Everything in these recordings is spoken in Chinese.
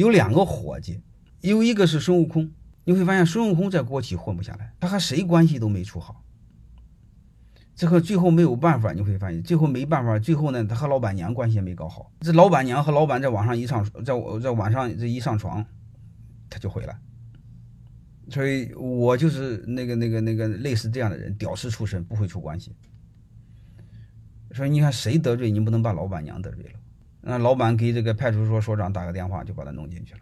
有两个伙计，有一个是孙悟空。你会发现孙悟空在国企混不下来，他和谁关系都没处好。这个最后没有办法，你会发现最后没办法，最后呢，他和老板娘关系也没搞好。这老板娘和老板在网上一上，在在晚上这一上床，他就毁了。所以我就是那个那个那个类似这样的人，屌丝出身，不会处关系。所以你看谁得罪你，不能把老板娘得罪了。那老板给这个派出所所长打个电话，就把他弄进去了。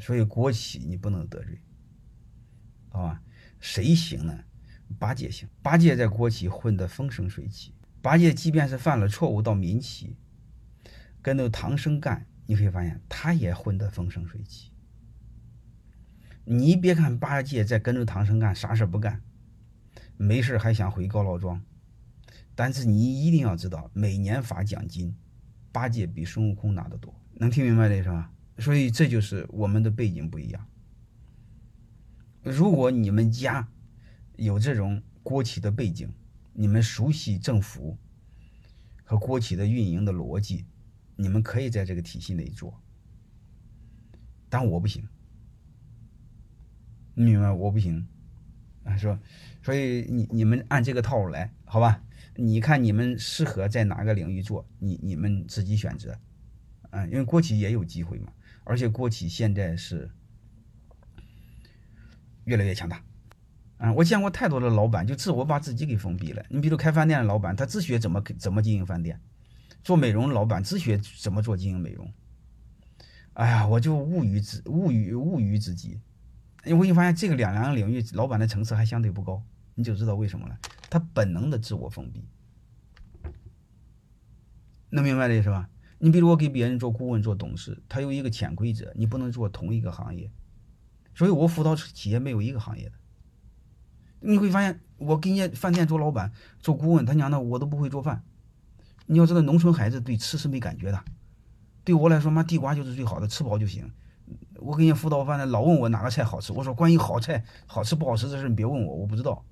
所以国企你不能得罪，好吧？谁行呢？八戒行。八戒在国企混得风生水起。八戒即便是犯了错误到民企，跟着唐僧干，你会发现他也混得风生水起。你别看八戒在跟着唐僧干，啥事不干，没事还想回高老庄，但是你一定要知道，每年发奖金，八戒比孙悟空拿得多。能听明白这是吧？所以这就是我们的背景不一样。如果你们家有这种国企的背景，你们熟悉政府和国企的运营的逻辑，你们可以在这个体系内做。但我不行，你明白？我不行，说，所以你你们按这个套路来，好吧？你看你们适合在哪个领域做，你你们自己选择，啊，因为国企也有机会嘛。而且国企现在是越来越强大，啊，我见过太多的老板就自我把自己给封闭了。你比如开饭店的老板，他自学怎么怎么经营饭店；做美容老板自学怎么做经营美容。哎呀，我就无语之无语无语之极。你会发现这个两两个领域老板的层次还相对不高，你就知道为什么了。他本能的自我封闭，能明白这意思吧？你比如我给别人做顾问、做董事，他有一个潜规则，你不能做同一个行业。所以我辅导企业没有一个行业的。你会发现，我给人家饭店做老板、做顾问，他娘的我都不会做饭。你要知道，农村孩子对吃是没感觉的。对我来说，妈地瓜就是最好的，吃饱就行。我给人家辅导饭的，老问我哪个菜好吃，我说关于好菜好吃不好吃这事你别问我，我不知道。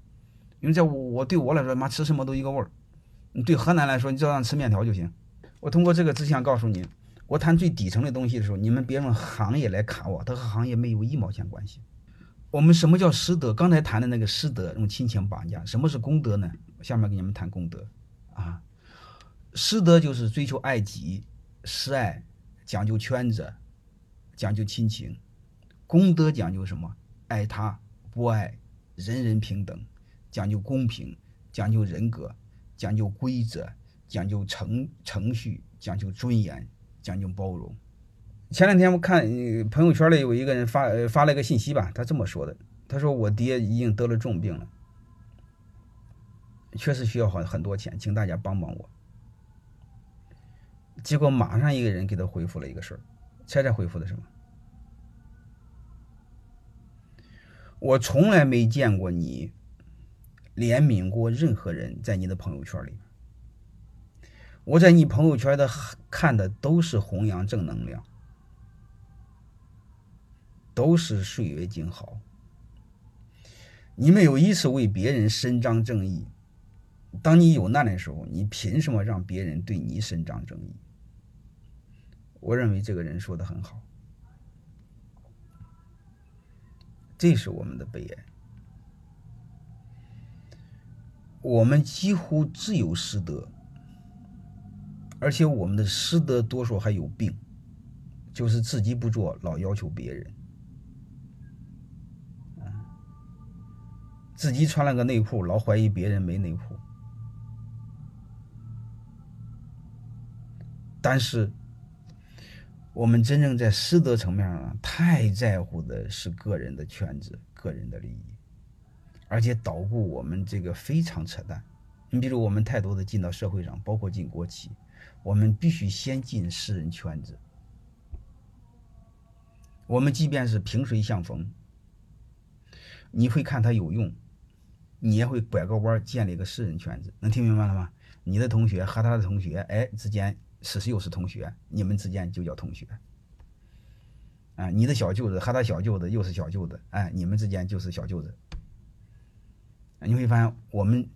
因为在我我对我来说，妈吃什么都一个味儿。你对河南来说，你只要让吃面条就行。我通过这个只想告诉你，我谈最底层的东西的时候，你们别用行业来卡我，它和行业没有一毛钱关系。我们什么叫师德？刚才谈的那个师德，用亲情绑架。什么是功德呢？下面给你们谈功德啊。师德就是追求爱己、施爱，讲究圈子，讲究亲情。功德讲究什么？爱他不爱，人人平等，讲究公平，讲究人格，讲究规则。讲究程程序，讲究尊严，讲究包容。前两天我看朋友圈里有一个人发发了一个信息吧，他这么说的：“他说我爹已经得了重病了，确实需要很很多钱，请大家帮帮我。”结果马上一个人给他回复了一个事儿，猜猜回复的什么？我从来没见过你怜悯过任何人，在你的朋友圈里。我在你朋友圈的看的都是弘扬正能量，都是岁月静好。你没有一次为别人伸张正义。当你有难的时候，你凭什么让别人对你伸张正义？我认为这个人说的很好，这是我们的悲哀。我们几乎只有师德。而且我们的师德多数还有病，就是自己不做，老要求别人。自己穿了个内裤，老怀疑别人没内裤。但是，我们真正在师德层面上，太在乎的是个人的圈子、个人的利益，而且捣鼓我们这个非常扯淡。你比如，我们太多的进到社会上，包括进国企。我们必须先进私人圈子。我们即便是萍水相逢，你会看他有用，你也会拐个弯建立一个私人圈子。能听明白了吗？你的同学和他的同学，哎，之间是是又是同学，你们之间就叫同学。啊，你的小舅子和他小舅子又是小舅子，哎，你们之间就是小舅子。你会发现，我们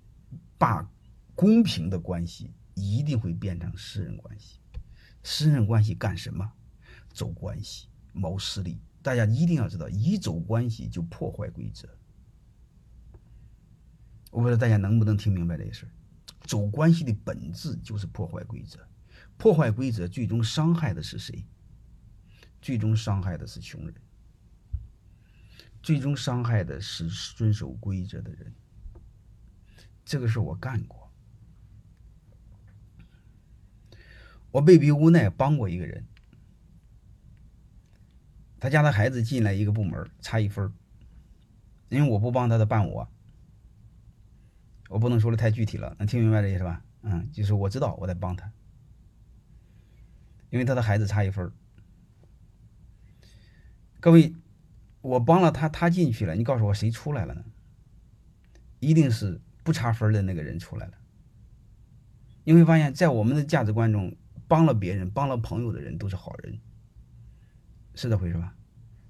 把公平的关系。一定会变成私人关系，私人关系干什么？走关系、谋私利。大家一定要知道，一走关系就破坏规则。我不知道大家能不能听明白这个事儿。走关系的本质就是破坏规则，破坏规则最终伤害的是谁？最终伤害的是穷人，最终伤害的是遵守规则的人。这个事我干过，我被逼无奈帮过一个人，他家的孩子进来一个部门差一分因为我不帮他，的办我。我不能说的太具体了，能听明白这意思吧？嗯，就是我知道我在帮他，因为他的孩子差一分各位，我帮了他，他进去了，你告诉我谁出来了呢？一定是不差分的那个人出来了。你会发现在我们的价值观中，帮了别人、帮了朋友的人都是好人，是这回事吧？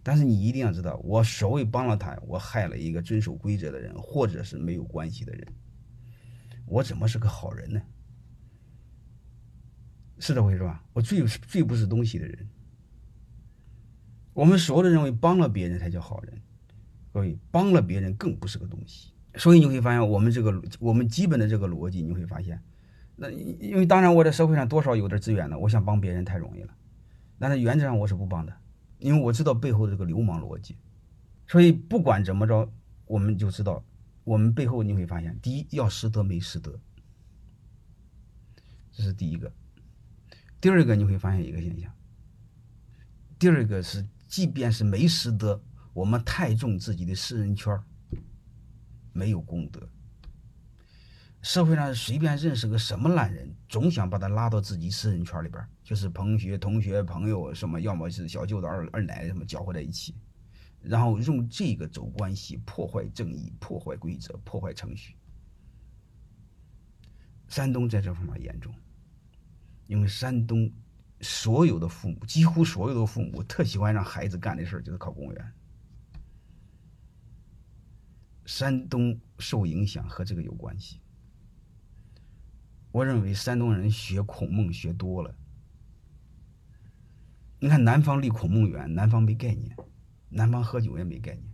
但是你一定要知道，我所谓帮了他，我害了一个遵守规则的人，或者是没有关系的人。我怎么是个好人呢？是这回事吧？我最最不是东西的人。我们所有的认为帮了别人才叫好人，各位帮了别人更不是个东西。所以你会发现，我们这个我们基本的这个逻辑，你会发现，那因为当然我在社会上多少有点资源了，我想帮别人太容易了。但是原则上我是不帮的，因为我知道背后的这个流氓逻辑。所以不管怎么着，我们就知道。我们背后你会发现，第一要师德没师德，这是第一个；第二个你会发现一个现象，第二个是，即便是没师德，我们太重自己的私人圈没有功德。社会上随便认识个什么烂人，总想把他拉到自己私人圈里边，就是同学、同学、朋友什么，要么是小舅子、二二奶什么搅和在一起。然后用这个走关系，破坏正义，破坏规则，破坏程序。山东在这方面严重，因为山东所有的父母，几乎所有的父母，特喜欢让孩子干的事儿就是考公务员。山东受影响和这个有关系。我认为山东人学孔孟学多了。你看南方离孔孟远，南方没概念。南方喝酒也没概念，